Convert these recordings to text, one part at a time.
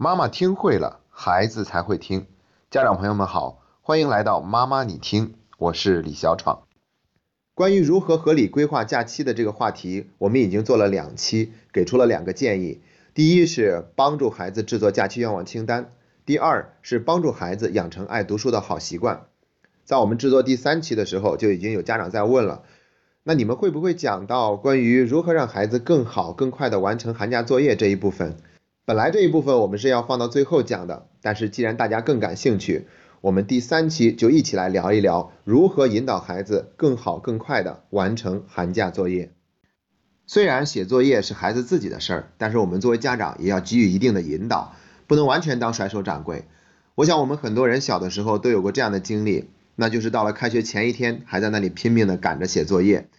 妈妈听会了，孩子才会听。家长朋友们好，欢迎来到妈妈你听，我是李小闯。关于如何合理规划假期的这个话题，我们已经做了两期，给出了两个建议。第一是帮助孩子制作假期愿望清单，第二是帮助孩子养成爱读书的好习惯。在我们制作第三期的时候，就已经有家长在问了，那你们会不会讲到关于如何让孩子更好、更快的完成寒假作业这一部分？本来这一部分我们是要放到最后讲的，但是既然大家更感兴趣，我们第三期就一起来聊一聊如何引导孩子更好更快的完成寒假作业。虽然写作业是孩子自己的事儿，但是我们作为家长也要给予一定的引导，不能完全当甩手掌柜。我想我们很多人小的时候都有过这样的经历，那就是到了开学前一天还在那里拼命的赶着写作业。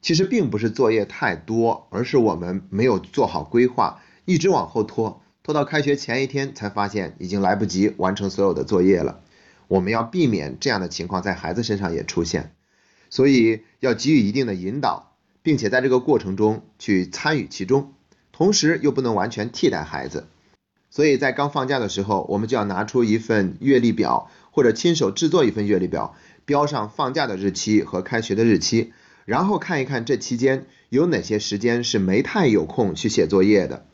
其实并不是作业太多，而是我们没有做好规划。一直往后拖，拖到开学前一天才发现已经来不及完成所有的作业了。我们要避免这样的情况在孩子身上也出现，所以要给予一定的引导，并且在这个过程中去参与其中，同时又不能完全替代孩子。所以在刚放假的时候，我们就要拿出一份月历表，或者亲手制作一份月历表，标上放假的日期和开学的日期，然后看一看这期间有哪些时间是没太有空去写作业的。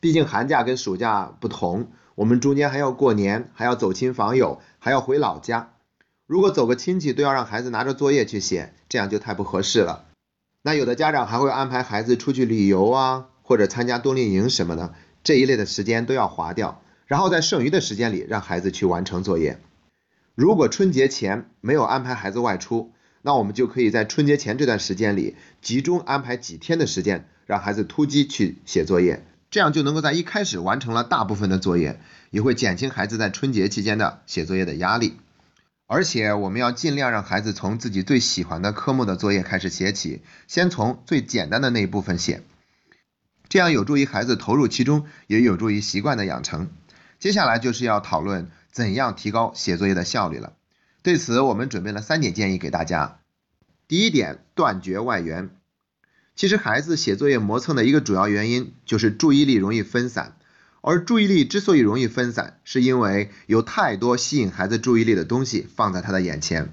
毕竟寒假跟暑假不同，我们中间还要过年，还要走亲访友，还要回老家。如果走个亲戚都要让孩子拿着作业去写，这样就太不合适了。那有的家长还会安排孩子出去旅游啊，或者参加冬令营什么的，这一类的时间都要划掉，然后在剩余的时间里让孩子去完成作业。如果春节前没有安排孩子外出，那我们就可以在春节前这段时间里集中安排几天的时间，让孩子突击去写作业。这样就能够在一开始完成了大部分的作业，也会减轻孩子在春节期间的写作业的压力。而且我们要尽量让孩子从自己最喜欢的科目的作业开始写起，先从最简单的那一部分写，这样有助于孩子投入其中，也有助于习惯的养成。接下来就是要讨论怎样提高写作业的效率了。对此，我们准备了三点建议给大家。第一点，断绝外援。其实孩子写作业磨蹭的一个主要原因就是注意力容易分散，而注意力之所以容易分散，是因为有太多吸引孩子注意力的东西放在他的眼前。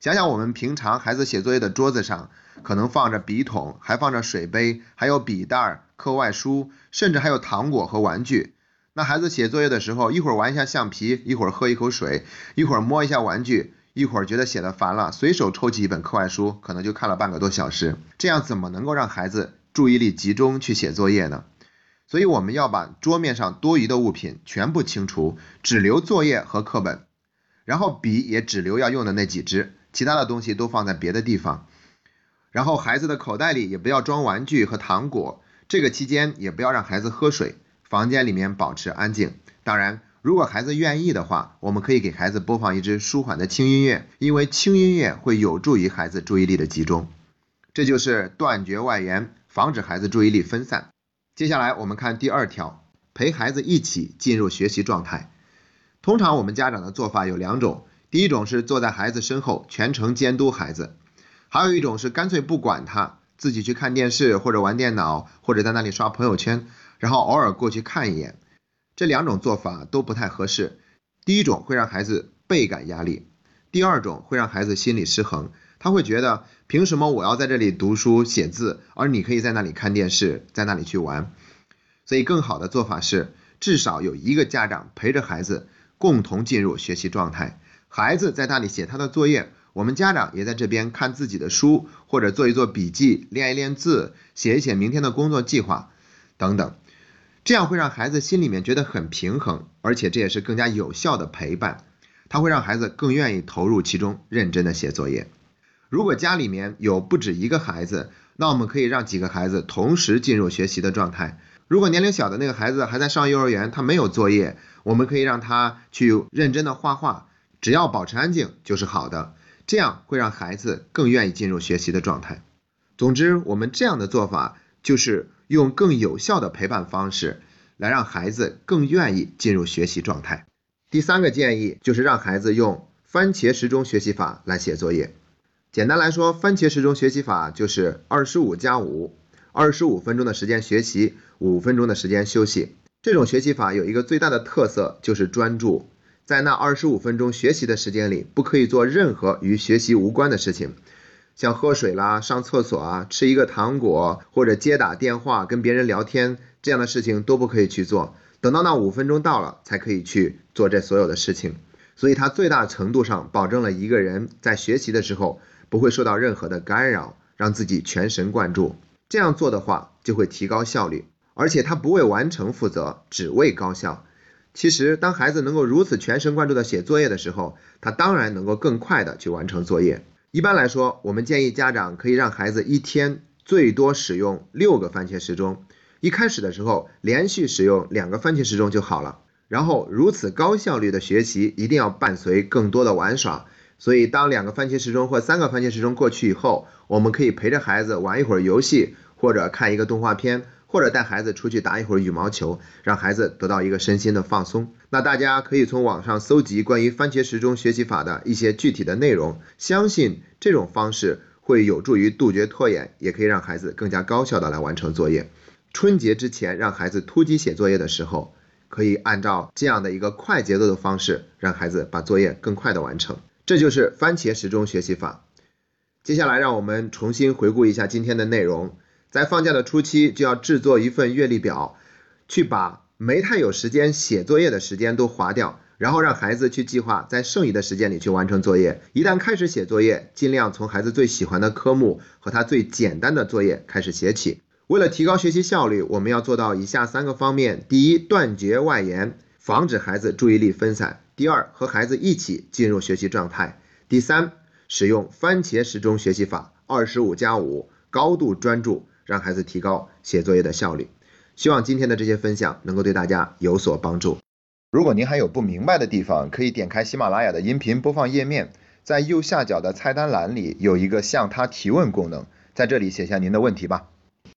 想想我们平常孩子写作业的桌子上，可能放着笔筒，还放着水杯，还有笔袋、课外书，甚至还有糖果和玩具。那孩子写作业的时候，一会儿玩一下橡皮，一会儿喝一口水，一会儿摸一下玩具。一会儿觉得写的烦了，随手抽起一本课外书，可能就看了半个多小时。这样怎么能够让孩子注意力集中去写作业呢？所以我们要把桌面上多余的物品全部清除，只留作业和课本，然后笔也只留要用的那几支，其他的东西都放在别的地方。然后孩子的口袋里也不要装玩具和糖果。这个期间也不要让孩子喝水，房间里面保持安静。当然。如果孩子愿意的话，我们可以给孩子播放一支舒缓的轻音乐，因为轻音乐会有助于孩子注意力的集中。这就是断绝外援，防止孩子注意力分散。接下来我们看第二条，陪孩子一起进入学习状态。通常我们家长的做法有两种，第一种是坐在孩子身后全程监督孩子，还有一种是干脆不管他，自己去看电视或者玩电脑，或者在那里刷朋友圈，然后偶尔过去看一眼。这两种做法都不太合适。第一种会让孩子倍感压力，第二种会让孩子心理失衡。他会觉得，凭什么我要在这里读书写字，而你可以在那里看电视，在那里去玩？所以，更好的做法是，至少有一个家长陪着孩子，共同进入学习状态。孩子在那里写他的作业，我们家长也在这边看自己的书，或者做一做笔记，练一练字，写一写明天的工作计划，等等。这样会让孩子心里面觉得很平衡，而且这也是更加有效的陪伴，他会让孩子更愿意投入其中，认真的写作业。如果家里面有不止一个孩子，那我们可以让几个孩子同时进入学习的状态。如果年龄小的那个孩子还在上幼儿园，他没有作业，我们可以让他去认真的画画，只要保持安静就是好的。这样会让孩子更愿意进入学习的状态。总之，我们这样的做法就是。用更有效的陪伴方式来让孩子更愿意进入学习状态。第三个建议就是让孩子用番茄时钟学习法来写作业。简单来说，番茄时钟学习法就是二十五加五，二十五分钟的时间学习，五分钟的时间休息。这种学习法有一个最大的特色就是专注，在那二十五分钟学习的时间里，不可以做任何与学习无关的事情，像喝水啦、上厕所啊、吃一个糖果或者接打电话、跟别人聊天这样的事情都不可以去做。等到那五分钟到了，才可以去做这所有的事情。所以它最大程度上保证了一个人在学习的时候不会受到任何的干扰，让自己全神贯注。这样做的话，就会提高效率，而且他不为完成负责，只为高效。其实，当孩子能够如此全神贯注的写作业的时候，他当然能够更快的去完成作业。一般来说，我们建议家长可以让孩子一天最多使用六个番茄时钟。一开始的时候，连续使用两个番茄时钟就好了。然后，如此高效率的学习一定要伴随更多的玩耍。所以，当两个番茄时钟或三个番茄时钟过去以后，我们可以陪着孩子玩一会儿游戏，或者看一个动画片，或者带孩子出去打一会儿羽毛球，让孩子得到一个身心的放松。那大家可以从网上搜集关于番茄时钟学习法的一些具体的内容，相信这种方式会有助于杜绝拖延，也可以让孩子更加高效的来完成作业。春节之前让孩子突击写作业的时候。可以按照这样的一个快节奏的方式，让孩子把作业更快的完成。这就是番茄时钟学习法。接下来，让我们重新回顾一下今天的内容。在放假的初期，就要制作一份月历表，去把没太有时间写作业的时间都划掉，然后让孩子去计划在剩余的时间里去完成作业。一旦开始写作业，尽量从孩子最喜欢的科目和他最简单的作业开始写起。为了提高学习效率，我们要做到以下三个方面：第一，断绝外延，防止孩子注意力分散；第二，和孩子一起进入学习状态；第三，使用番茄时钟学习法，二十五加五，高度专注，让孩子提高写作业的效率。希望今天的这些分享能够对大家有所帮助。如果您还有不明白的地方，可以点开喜马拉雅的音频播放页面，在右下角的菜单栏里有一个向他提问功能，在这里写下您的问题吧。